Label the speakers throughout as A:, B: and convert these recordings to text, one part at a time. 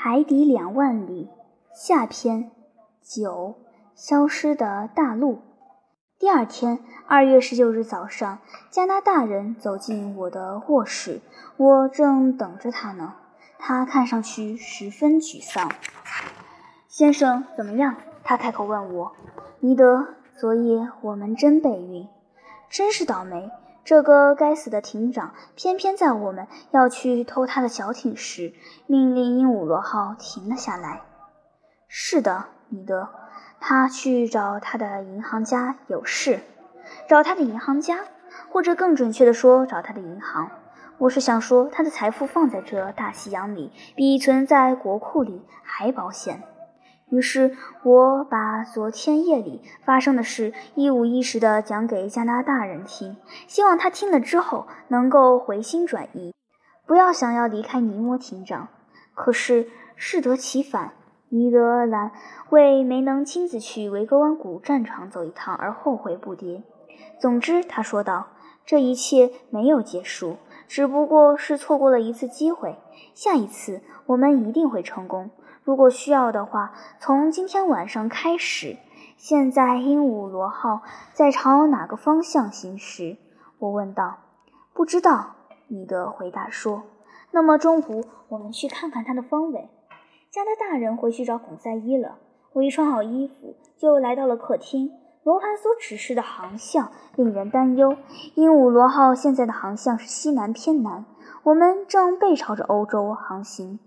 A: 海底两万里下篇九消失的大陆。第二天，二月十九日早上，加拿大人走进我的卧室，我正等着他呢。他看上去十分沮丧。先生怎么样？他开口问我。尼德，昨夜我们真背运，真是倒霉。这个该死的艇长，偏偏在我们要去偷他的小艇时，命令鹦鹉螺号停了下来。是的，尼德。他去找他的银行家有事，找他的银行家，或者更准确的说，找他的银行。我是想说，他的财富放在这大西洋里，比存在国库里还保险。于是，我把昨天夜里发生的事一五一十地讲给加拿大人听，希望他听了之后能够回心转意，不要想要离开尼摩艇长。可是适得其反。尼德兰为没能亲自去维格湾谷战场走一趟而后悔不迭。总之，他说道：“这一切没有结束，只不过是错过了一次机会。下一次我们一定会成功。如果需要的话，从今天晚上开始。现在鹦鹉螺号在朝哪个方向行驶？”我问道。“不知道。”尼德回答说。“那么中午我们去看看它的方位。”加拿大人回去找孔赛伊了。我一穿好衣服，就来到了客厅。罗盘所指示的航向令人担忧。鹦鹉螺号现在的航向是西南偏南，我们正背朝着欧洲航行。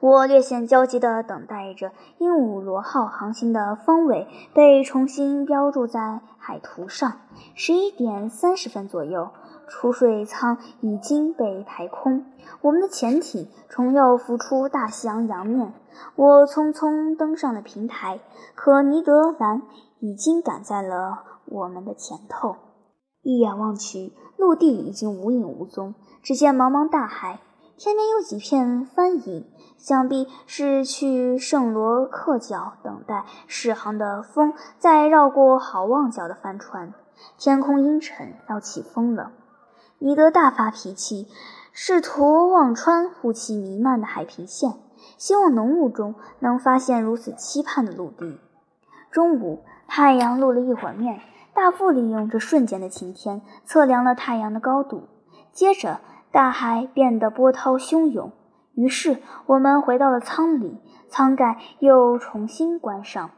A: 我略显焦急地等待着鹦鹉螺号航行的方位被重新标注在海图上。十一点三十分左右。储水舱已经被排空，我们的潜艇重又浮出大西洋洋面。我匆匆登上了平台，可尼德兰已经赶在了我们的前头。一眼望去，陆地已经无影无踪，只见茫茫大海，天边有几片帆影，想必是去圣罗克角等待驶航的风再绕过好望角的帆船。天空阴沉，要起风了。尼德大发脾气，试图望穿雾气弥漫的海平线，希望浓雾中能发现如此期盼的陆地。中午，太阳露了一会儿面，大副利用这瞬间的晴天测量了太阳的高度。接着，大海变得波涛汹涌，于是我们回到了舱里，舱盖又重新关上。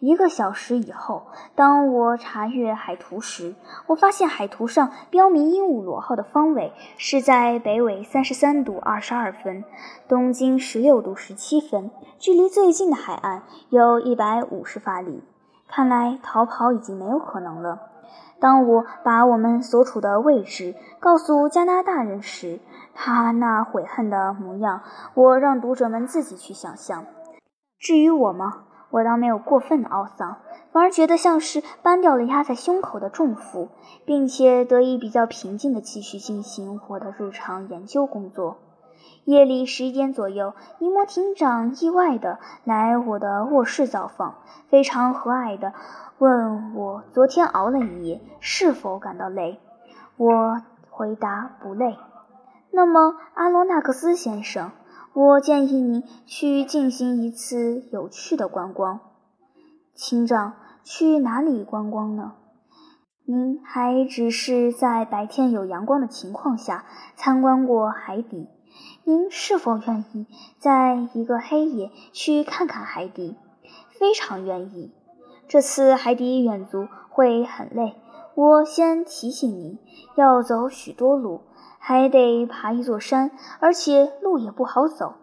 A: 一个小时以后，当我查阅海图时，我发现海图上标明鹦鹉螺号的方位是在北纬三十三度二十二分，东经十六度十七分，距离最近的海岸有一百五十法里。看来逃跑已经没有可能了。当我把我们所处的位置告诉加拿大人时，他那悔恨的模样，我让读者们自己去想象。至于我吗？我倒没有过分的懊丧，反而觉得像是搬掉了压在胸口的重负，并且得以比较平静地继续进行我的日常研究工作。夜里十一点左右，尼摩艇长意外地来我的卧室造访，非常和蔼地问我昨天熬了一夜，是否感到累。我回答不累。那么，阿罗纳克斯先生？我建议您去进行一次有趣的观光，厅长。去哪里观光呢？您还只是在白天有阳光的情况下参观过海底。您是否愿意在一个黑夜去看看海底？非常愿意。这次海底远足会很累，我先提醒您，要走许多路。还得爬一座山，而且路也不好走。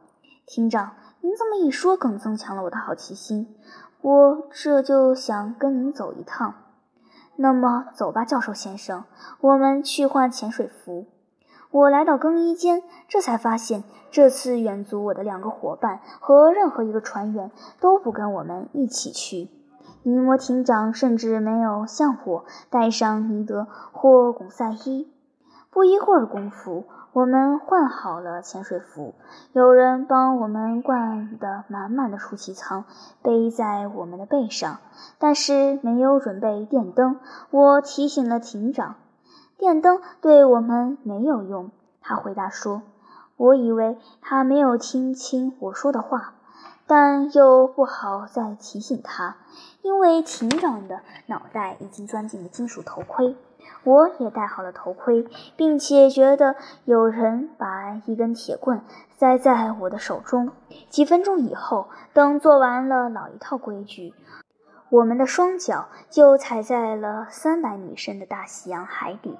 A: 厅长，您这么一说，更增强了我的好奇心。我这就想跟您走一趟。那么走吧，教授先生，我们去换潜水服。我来到更衣间，这才发现这次远足，我的两个伙伴和任何一个船员都不跟我们一起去。尼摩艇长甚至没有向我带上尼德或巩赛伊。不一会儿功夫，我们换好了潜水服，有人帮我们灌得满满的储气舱，背在我们的背上，但是没有准备电灯。我提醒了艇长，电灯对我们没有用。他回答说：“我以为他没有听清我说的话。但又不好再提醒他，因为艇长的脑袋已经钻进了金属头盔。我也戴好了头盔，并且觉得有人把一根铁棍塞在我的手中。几分钟以后，等做完了老一套规矩，我们的双脚就踩在了三百米深的大西洋海底。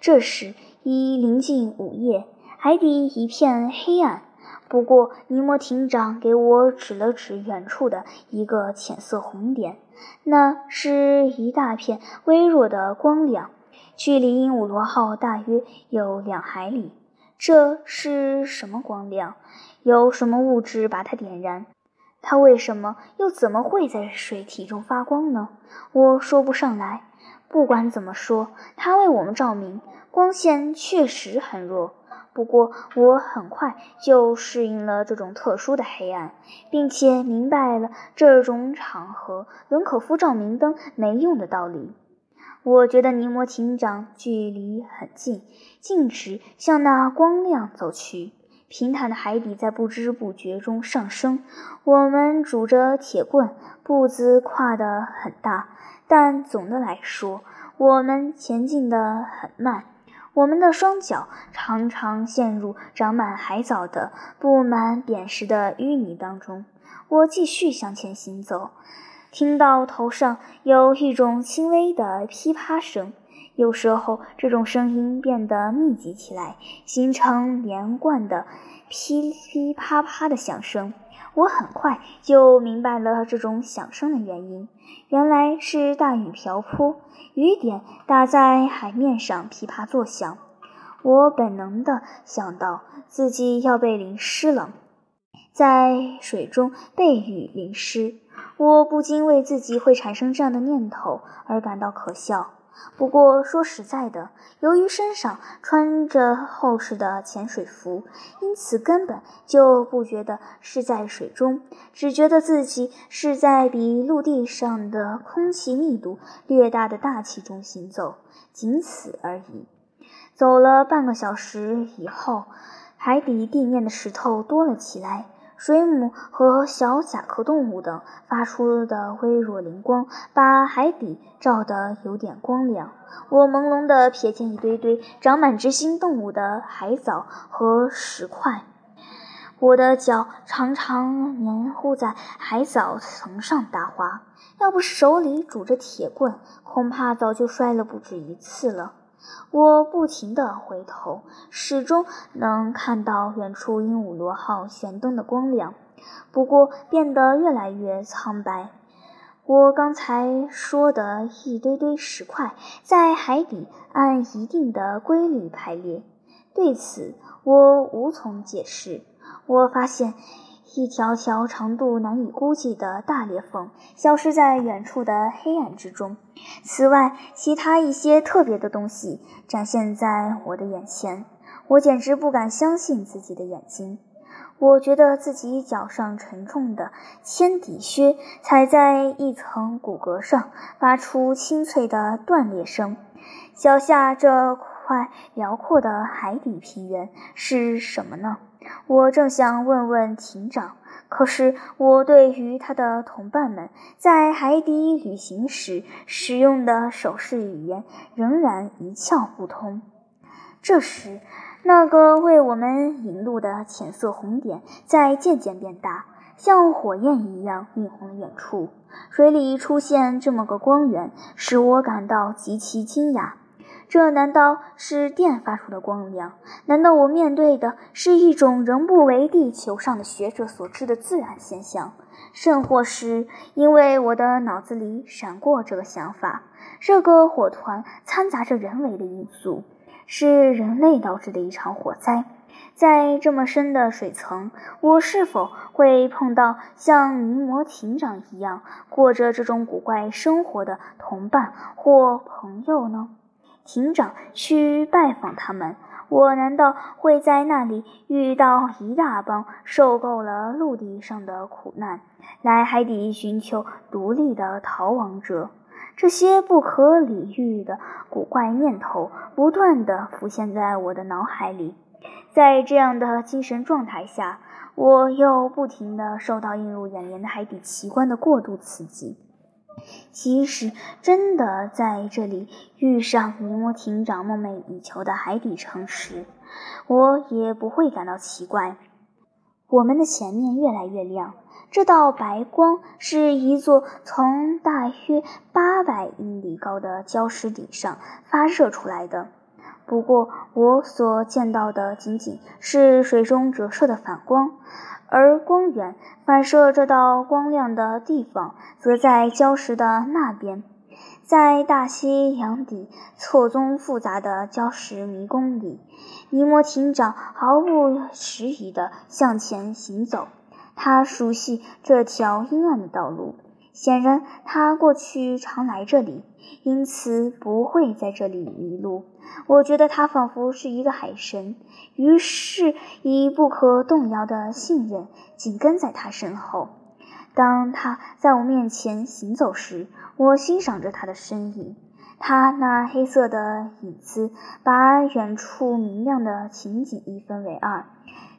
A: 这时已临近午夜，海底一片黑暗。不过，尼摩艇长给我指了指远处的一个浅色红点，那是一大片微弱的光亮，距离鹦鹉螺号大约有两海里。这是什么光亮？有什么物质把它点燃？它为什么又怎么会在水体中发光呢？我说不上来。不管怎么说，它为我们照明，光线确实很弱。不过，我很快就适应了这种特殊的黑暗，并且明白了这种场合伦可夫照明灯没用的道理。我觉得尼摩艇长距离很近，径直向那光亮走去。平坦的海底在不知不觉中上升。我们拄着铁棍，步子跨得很大，但总的来说，我们前进得很慢。我们的双脚常常陷入长满海藻的、布满扁石的淤泥当中。我继续向前行走，听到头上有一种轻微的噼啪声，有时候这种声音变得密集起来，形成连贯的噼噼啪啪的响声。我很快就明白了这种响声的原因，原来是大雨瓢泼，雨点打在海面上噼啪作响。我本能地想到自己要被淋湿了，在水中被雨淋湿，我不禁为自己会产生这样的念头而感到可笑。不过说实在的，由于身上穿着厚实的潜水服，因此根本就不觉得是在水中，只觉得自己是在比陆地上的空气密度略大的大气中行走，仅此而已。走了半个小时以后，海底地面的石头多了起来。水母和小甲壳动物等发出的微弱灵光，把海底照得有点光亮。我朦胧地瞥见一堆堆长满直心动物的海藻和石块，我的脚常常黏糊在海藻层上打滑。要不是手里拄着铁棍，恐怕早就摔了不止一次了。我不停地回头，始终能看到远处鹦鹉螺号舷灯的光亮，不过变得越来越苍白。我刚才说的一堆堆石块在海底按一定的规律排列，对此我无从解释。我发现。一条条长度难以估计的大裂缝消失在远处的黑暗之中。此外，其他一些特别的东西展现在我的眼前，我简直不敢相信自己的眼睛。我觉得自己脚上沉重的铅底靴踩在一层骨骼上，发出清脆的断裂声。脚下这块辽阔的海底平原是什么呢？我正想问问艇长，可是我对于他的同伴们在海底旅行时使用的手势语言仍然一窍不通。这时，那个为我们引路的浅色红点在渐渐变大，像火焰一样映红了远处。水里出现这么个光源，使我感到极其惊讶。这难道是电发出的光亮？难道我面对的是一种仍不为地球上的学者所知的自然现象？甚或是因为我的脑子里闪过这个想法：这个火团掺杂着人为的因素，是人类导致的一场火灾。在这么深的水层，我是否会碰到像尼摩艇长一样过着这种古怪生活的同伴或朋友呢？艇长去拜访他们，我难道会在那里遇到一大帮受够了陆地上的苦难，来海底寻求独立的逃亡者？这些不可理喻的古怪念头不断地浮现在我的脑海里。在这样的精神状态下，我又不停地受到映入眼帘的海底奇观的过度刺激。即使真的在这里遇上尼摩艇长梦寐以求的海底城时，我也不会感到奇怪。我们的前面越来越亮，这道白光是一座从大约八百英里高的礁石顶上发射出来的。不过，我所见到的仅仅是水中折射的反光。而光源反射这道光亮的地方，则在礁石的那边，在大西洋底错综复杂的礁石迷宫里，尼摩艇长毫不迟疑地向前行走。他熟悉这条阴暗的道路，显然他过去常来这里，因此不会在这里迷路。我觉得他仿佛是一个海神，于是以不可动摇的信任紧跟在他身后。当他在我面前行走时，我欣赏着他的身影。他那黑色的影子把远处明亮的情景一分为二。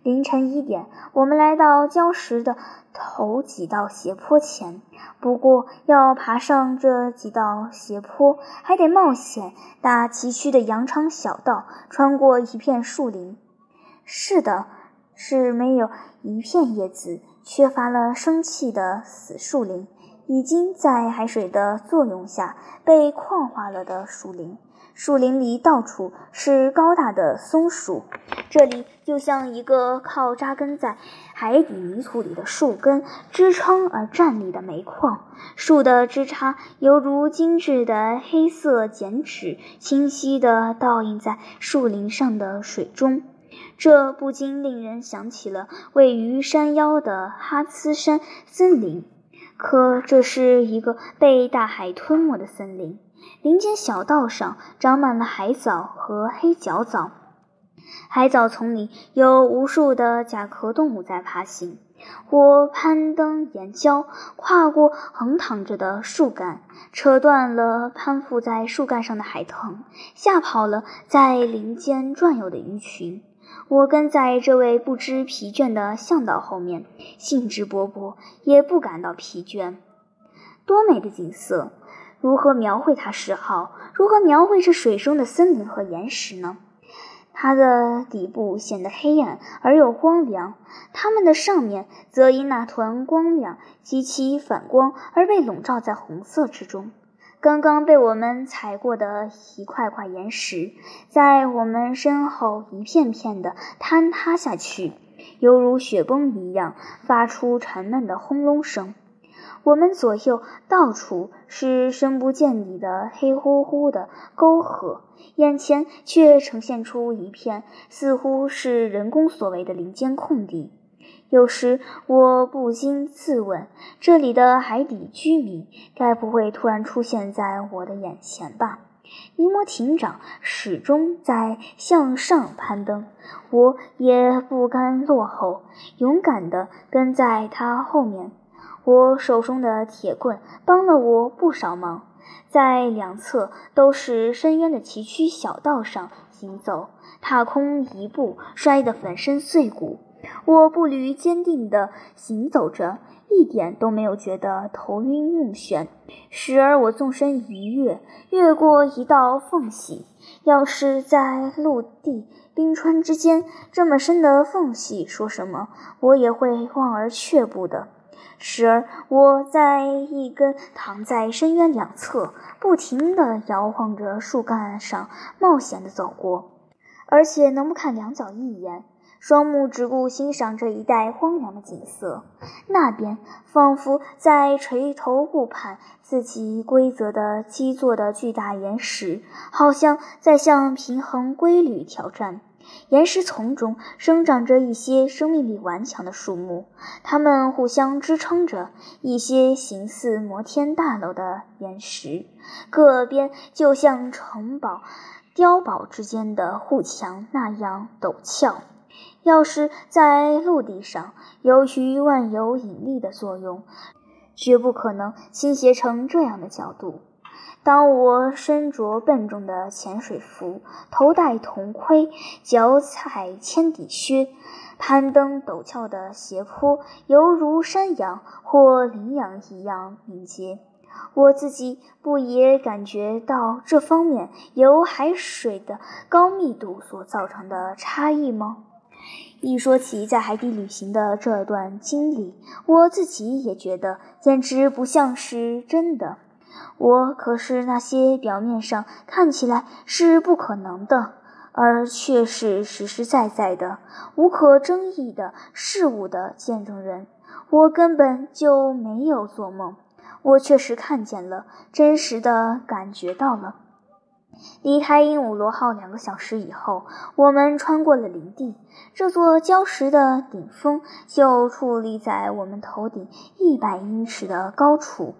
A: 凌晨一点，我们来到礁石的头几道斜坡前。不过，要爬上这几道斜坡，还得冒险大崎岖的羊肠小道，穿过一片树林。是的，是没有一片叶子、缺乏了生气的死树林，已经在海水的作用下被矿化了的树林。树林里到处是高大的松树，这里就像一个靠扎根在海底泥土里的树根支撑而站立的煤矿。树的枝杈犹如精致的黑色剪纸，清晰地倒映在树林上的水中。这不禁令人想起了位于山腰的哈茨山森林，可这是一个被大海吞没的森林。林间小道上长满了海藻和黑脚藻，海藻丛里有无数的甲壳动物在爬行。我攀登岩礁，跨过横躺着的树干，扯断了攀附在树干上的海藤，吓跑了在林间转悠的鱼群。我跟在这位不知疲倦的向导后面，兴致勃勃，也不感到疲倦。多美的景色！如何描绘它时好？如何描绘这水中的森林和岩石呢？它的底部显得黑暗而又荒凉，它们的上面则因那团光亮及其反光而被笼罩在红色之中。刚刚被我们踩过的一块块岩石，在我们身后一片片的坍塌下去，犹如雪崩一样，发出沉闷的轰隆声。我们左右到处是深不见底的黑乎乎的沟壑，眼前却呈现出一片似乎是人工所为的林间空地。有时我不禁自问：这里的海底居民该不会突然出现在我的眼前吧？尼摩艇长始终在向上攀登，我也不甘落后，勇敢地跟在他后面。我手中的铁棍帮了我不少忙，在两侧都是深渊的崎岖小道上行走，踏空一步摔得粉身碎骨。我步履坚定地行走着，一点都没有觉得头晕目眩。时而我纵身一跃，越过一道缝隙。要是在陆地冰川之间这么深的缝隙说什么，我也会望而却步的。时而，我在一根躺在深渊两侧、不停地摇晃着树干上冒险地走过，而且能不看两脚一眼，双目只顾欣赏这一带荒凉的景色。那边仿佛在垂头顾盼自己规则的基座的巨大岩石，好像在向平衡规律挑战。岩石丛中生长着一些生命力顽强的树木，它们互相支撑着一些形似摩天大楼的岩石，各边就像城堡、碉堡之间的护墙那样陡峭。要是在陆地上，由于万有引力的作用，绝不可能倾斜成这样的角度。当我身着笨重的潜水服，头戴铜盔，脚踩铅底靴，攀登陡峭的斜坡，犹如山羊或羚羊一样敏捷。我自己不也感觉到这方面由海水的高密度所造成的差异吗？一说起在海底旅行的这段经历，我自己也觉得简直不像是真的。我可是那些表面上看起来是不可能的，而却是实实在在的、无可争议的事物的见证人。我根本就没有做梦。我确实看见了，真实的感觉到了。离开鹦鹉螺号两个小时以后，我们穿过了林地。这座礁石的顶峰就矗立在我们头顶一百英尺的高处，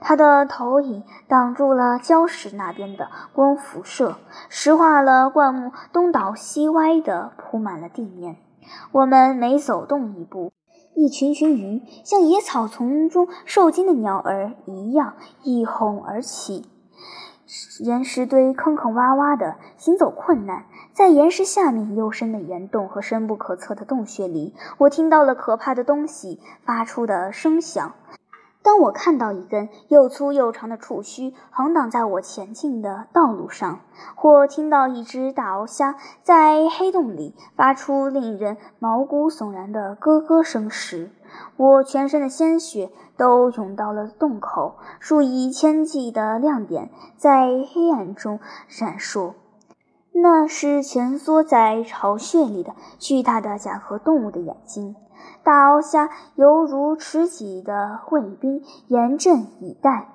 A: 它的投影挡住了礁石那边的光辐射，石化了灌木，东倒西歪地铺满了地面。我们每走动一步，一群群鱼像野草丛中受惊的鸟儿一样一哄而起，岩石堆坑坑洼洼的，行走困难。在岩石下面幽深的岩洞和深不可测的洞穴里，我听到了可怕的东西发出的声响。当我看到一根又粗又长的触须横挡在我前进的道路上，或听到一只大鳌虾在黑洞里发出令人毛骨悚然的咯咯声时，我全身的鲜血都涌到了洞口，数以千计的亮点在黑暗中闪烁。那是蜷缩在巢穴里的巨大的甲壳动物的眼睛。大鳌虾犹如持戟的卫兵，严阵以待，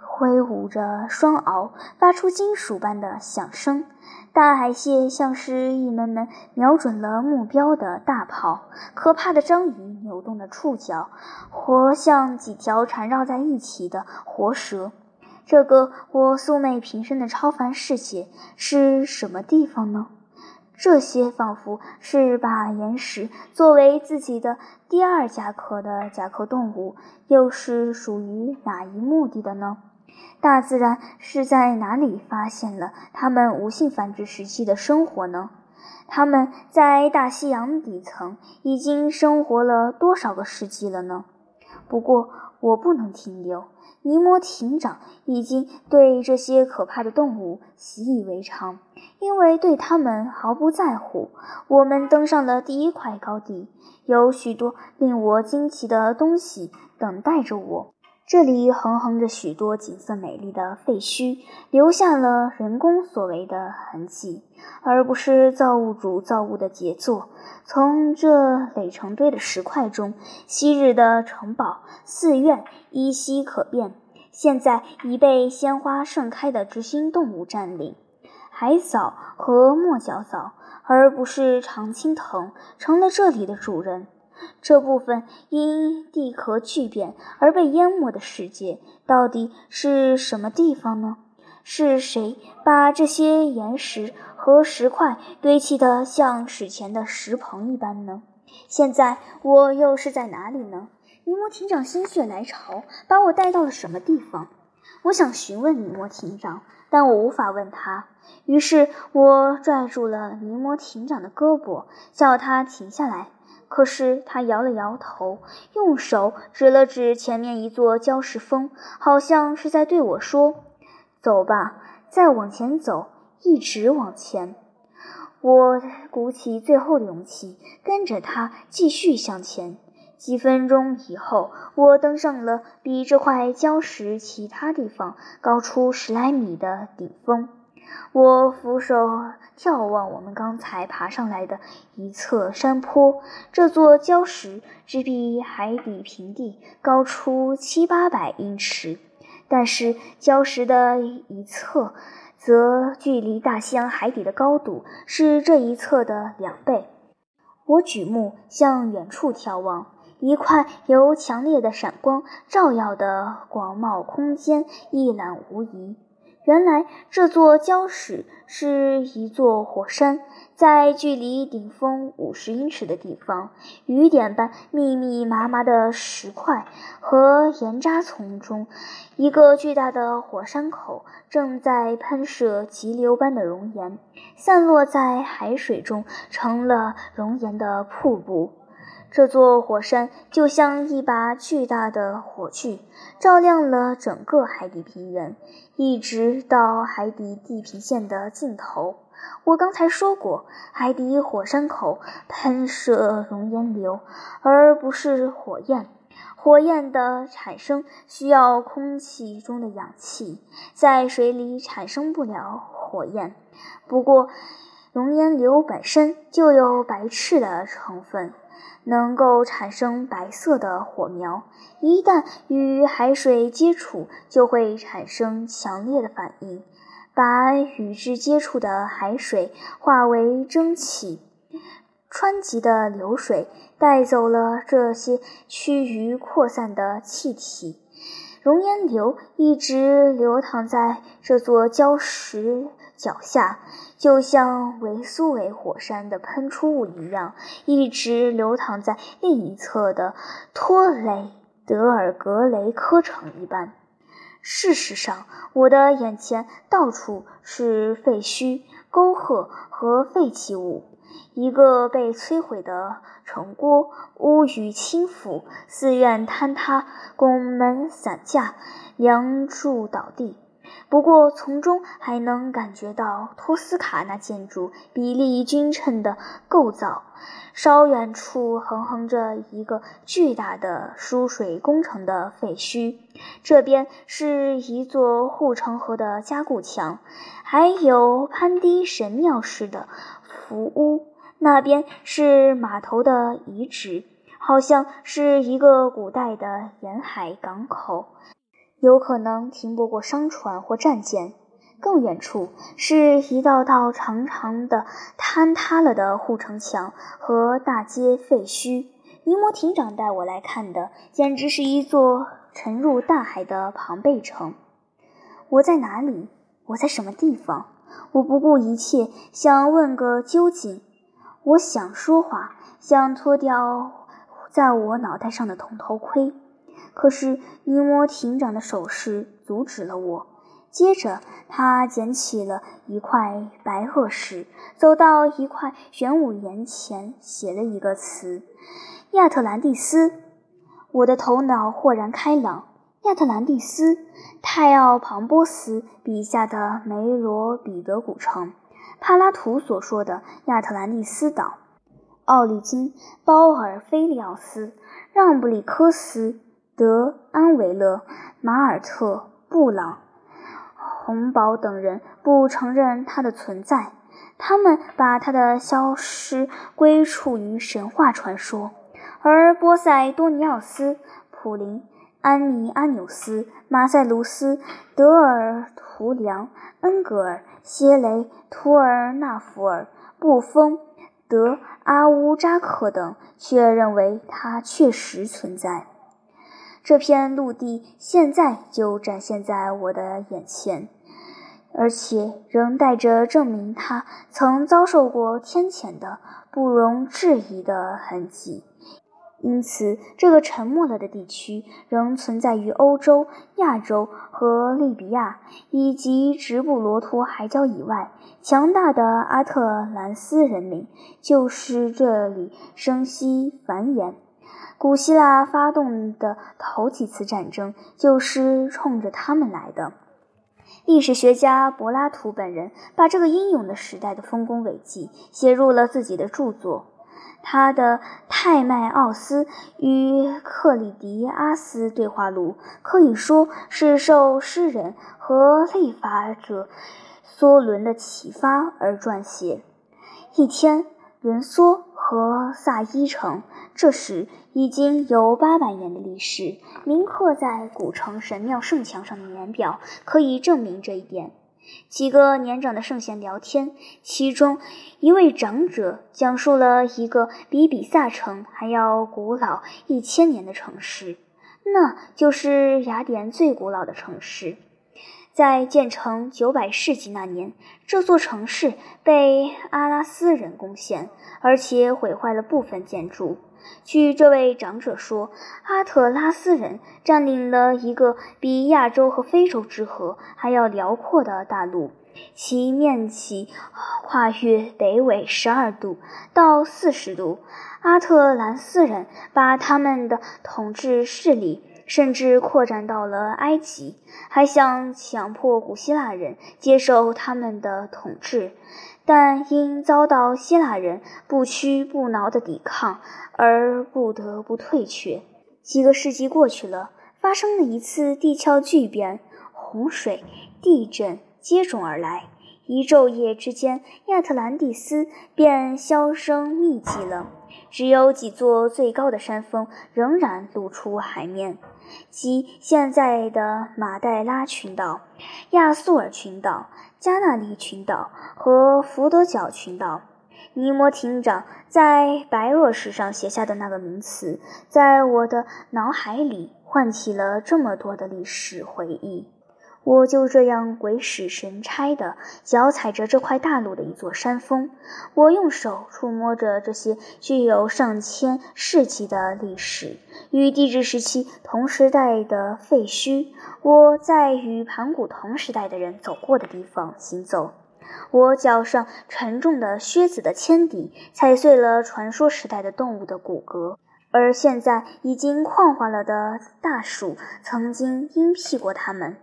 A: 挥舞着双鳌，发出金属般的响声。大海蟹像是一门门瞄准了目标的大炮。可怕的章鱼扭动着触角，活像几条缠绕在一起的活蛇。这个我素昧平生的超凡世界是什么地方呢？这些仿佛是把岩石作为自己的第二甲壳的甲壳动物，又是属于哪一目的的呢？大自然是在哪里发现了它们无性繁殖时期的生活呢？它们在大西洋底层已经生活了多少个世纪了呢？不过我不能停留。尼摩艇长已经对这些可怕的动物习以为常，因为对他们毫不在乎。我们登上了第一块高地，有许多令我惊奇的东西等待着我。这里横横着许多景色美丽的废墟，留下了人工所为的痕迹，而不是造物主造物的杰作。从这垒成堆的石块中，昔日的城堡、寺院依稀可辨，现在已被鲜花盛开的执行动物占领。海藻和墨角藻，而不是常青藤，成了这里的主人。这部分因地壳巨变而被淹没的世界，到底是什么地方呢？是谁把这些岩石和石块堆砌得像史前的石棚一般呢？现在我又是在哪里呢？尼摩艇长心血来潮，把我带到了什么地方？我想询问尼摩艇长，但我无法问他。于是我拽住了尼摩艇长的胳膊，叫他停下来。可是他摇了摇头，用手指了指前面一座礁石峰，好像是在对我说：“走吧，再往前走，一直往前。”我鼓起最后的勇气，跟着他继续向前。几分钟以后，我登上了比这块礁石其他地方高出十来米的顶峰。我俯首眺望我们刚才爬上来的一侧山坡，这座礁石只比海底平地高出七八百英尺，但是礁石的一侧则距离大西洋海底的高度是这一侧的两倍。我举目向远处眺望，一块由强烈的闪光照耀的广袤空间一览无遗。原来这座礁石是一座火山，在距离顶峰五十英尺的地方，雨点般密密麻麻的石块和岩渣丛中，一个巨大的火山口正在喷射急流般的熔岩，散落在海水中，成了熔岩的瀑布。这座火山就像一把巨大的火炬，照亮了整个海底平原，一直到海底地平线的尽头。我刚才说过，海底火山口喷射熔岩流，而不是火焰。火焰的产生需要空气中的氧气，在水里产生不了火焰。不过，熔岩流本身就有白炽的成分。能够产生白色的火苗，一旦与海水接触，就会产生强烈的反应，把与之接触的海水化为蒸汽。湍急的流水带走了这些趋于扩散的气体，熔岩流一直流淌在这座礁石脚下。就像维苏维火山的喷出物一样，一直流淌在另一侧的托雷德尔格雷科城一般。事实上，我的眼前到处是废墟、沟壑和废弃物。一个被摧毁的城郭，屋宇倾覆，寺院坍塌，拱门散架，梁柱倒地。不过，从中还能感觉到托斯卡纳建筑比例均称的构造。稍远处横横着一个巨大的输水工程的废墟，这边是一座护城河的加固墙，还有潘迪神庙式的浮屋。那边是码头的遗址，好像是一个古代的沿海港口。有可能停泊过商船或战舰。更远处是一道道长长的坍塌了的护城墙和大街废墟。尼摩艇长带我来看的，简直是一座沉入大海的庞贝城。我在哪里？我在什么地方？我不顾一切想问个究竟。我想说话，想脱掉在我脑袋上的铜头盔。可是尼摩艇长的手势阻止了我。接着，他捡起了一块白垩石，走到一块玄武岩前，写了一个词：“亚特兰蒂斯。”我的头脑豁然开朗。亚特兰蒂斯，泰奥庞波斯笔下的梅罗彼得古城，帕拉图所说的亚特兰蒂斯岛，奥利金、包尔菲利奥斯、让布里科斯。德安维勒、马尔特、布朗、洪堡等人不承认他的存在，他们把他的消失归处于神话传说。而波塞多尼奥斯、普林、安尼阿纽斯、马塞卢斯、德尔图良、恩格尔、谢雷、图尔纳福尔、布丰、德阿乌扎克等却认为他确实存在。这片陆地现在就展现在我的眼前，而且仍带着证明它曾遭受过天谴的不容置疑的痕迹。因此，这个沉没了的地区仍存在于欧洲、亚洲和利比亚以及直布罗陀海角以外。强大的阿特兰斯人民就是这里生息繁衍。古希腊发动的头几次战争就是冲着他们来的。历史学家柏拉图本人把这个英勇的时代的丰功伟绩写入了自己的著作。他的《泰迈奥斯与克里迪阿斯对话录》可以说是受诗人和立法者梭伦的启发而撰写。一天，伦梭和萨伊城。这时已经有八百年的历史，铭刻在古城神庙圣墙上的年表可以证明这一点。几个年长的圣贤聊天，其中一位长者讲述了一个比比萨城还要古老一千年的城市，那就是雅典最古老的城市。在建成九百世纪那年，这座城市被阿拉斯人攻陷，而且毁坏了部分建筑。据这位长者说，阿特拉斯人占领了一个比亚洲和非洲之河还要辽阔的大陆，其面积跨越北纬十二度到四十度。阿特兰斯人把他们的统治势力。甚至扩展到了埃及，还想强迫古希腊人接受他们的统治，但因遭到希腊人不屈不挠的抵抗，而不得不退却。几个世纪过去了，发生了一次地壳巨变，洪水、地震接踵而来，一昼夜之间，亚特兰蒂斯便销声匿迹了，只有几座最高的山峰仍然露出海面。即现在的马代拉群岛、亚速尔群岛、加纳利群岛和福德角群岛。尼摩艇长在白垩史上写下的那个名词，在我的脑海里唤起了这么多的历史回忆。我就这样鬼使神差地脚踩着这块大陆的一座山峰，我用手触摸着这些具有上千世纪的历史与地质时期同时代的废墟。我在与盘古同时代的人走过的地方行走，我脚上沉重的靴子的铅底踩碎了传说时代的动物的骨骼，而现在已经矿化了的大树曾经阴庇过它们。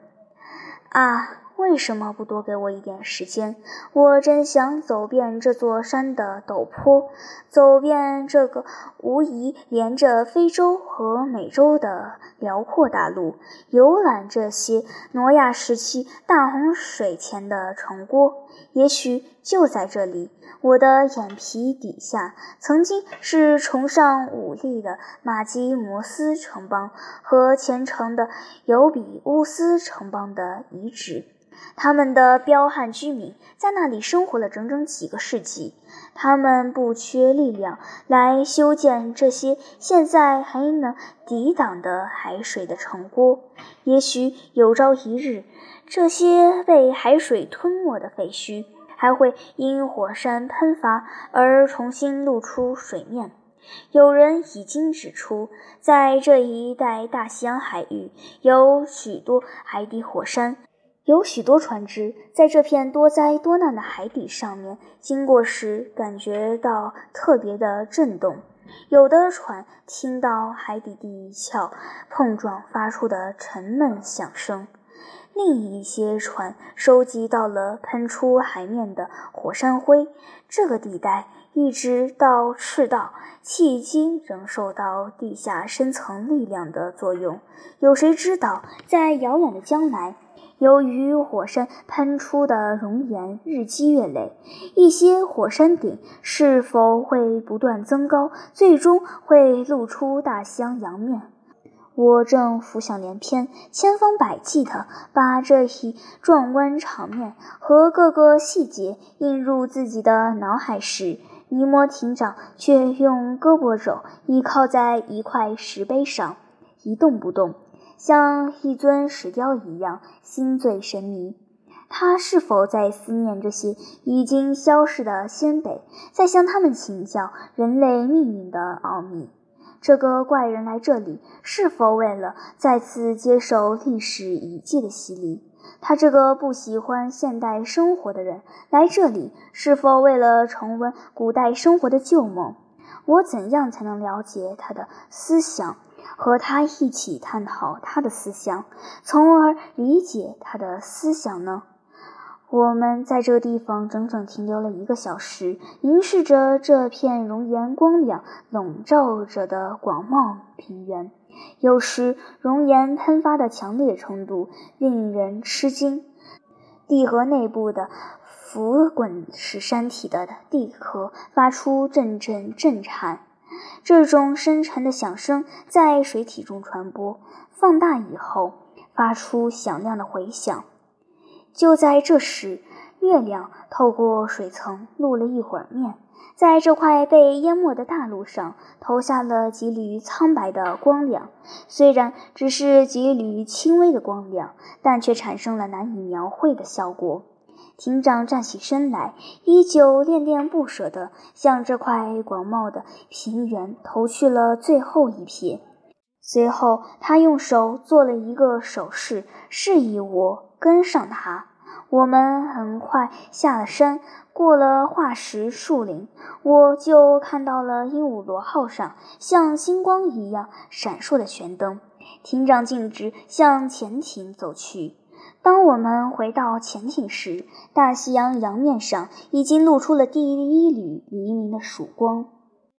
A: 啊，为什么不多给我一点时间？我真想走遍这座山的陡坡，走遍这个无疑连着非洲和美洲的辽阔大陆，游览这些挪亚时期大洪水前的城郭。也许就在这里。我的眼皮底下，曾经是崇尚武力的马基摩斯城邦和虔诚的尤比乌斯城邦的遗址。他们的彪悍居民在那里生活了整整几个世纪。他们不缺力量来修建这些现在还能抵挡的海水的城郭。也许有朝一日，这些被海水吞没的废墟。还会因火山喷发而重新露出水面。有人已经指出，在这一带大西洋海域有许多海底火山，有许多船只在这片多灾多难的海底上面经过时，感觉到特别的震动。有的船听到海底地壳碰撞发出的沉闷响声。另一些船收集到了喷出海面的火山灰，这个地带一直到赤道，迄今仍受到地下深层力量的作用。有谁知道，在遥远的将来，由于火山喷出的熔岩日积月累，一些火山顶是否会不断增高，最终会露出大西洋洋面？我正浮想联翩、千方百计地把这一壮观场面和各个细节映入自己的脑海时，尼摩艇长却用胳膊肘依靠在一块石碑上，一动不动，像一尊石雕一样，心醉神迷。他是否在思念这些已经消逝的先辈，在向他们请教人类命运的奥秘？这个怪人来这里，是否为了再次接受历史遗迹的洗礼？他这个不喜欢现代生活的人来这里，是否为了重温古代生活的旧梦？我怎样才能了解他的思想，和他一起探讨他的思想，从而理解他的思想呢？我们在这地方整整停留了一个小时，凝视着这片熔岩光亮笼罩着的广袤平原。有时，熔岩喷发的强烈程度令人吃惊，地核内部的浮滚使山体的地壳发出阵阵震颤。这种深沉的响声在水体中传播，放大以后发出响亮的回响。就在这时，月亮透过水层露了一会儿面，在这块被淹没的大陆上投下了几缕苍白的光亮。虽然只是几缕轻微的光亮，但却产生了难以描绘的效果。庭长站起身来，依旧恋恋不舍地向这块广袤的平原投去了最后一瞥。随后，他用手做了一个手势，示意我跟上他。我们很快下了山，过了化石树林，我就看到了鹦鹉螺号上像星光一样闪烁的舷灯。艇长径直向潜艇走去。当我们回到潜艇时，大西洋洋面上已经露出了第一缕黎明的曙光。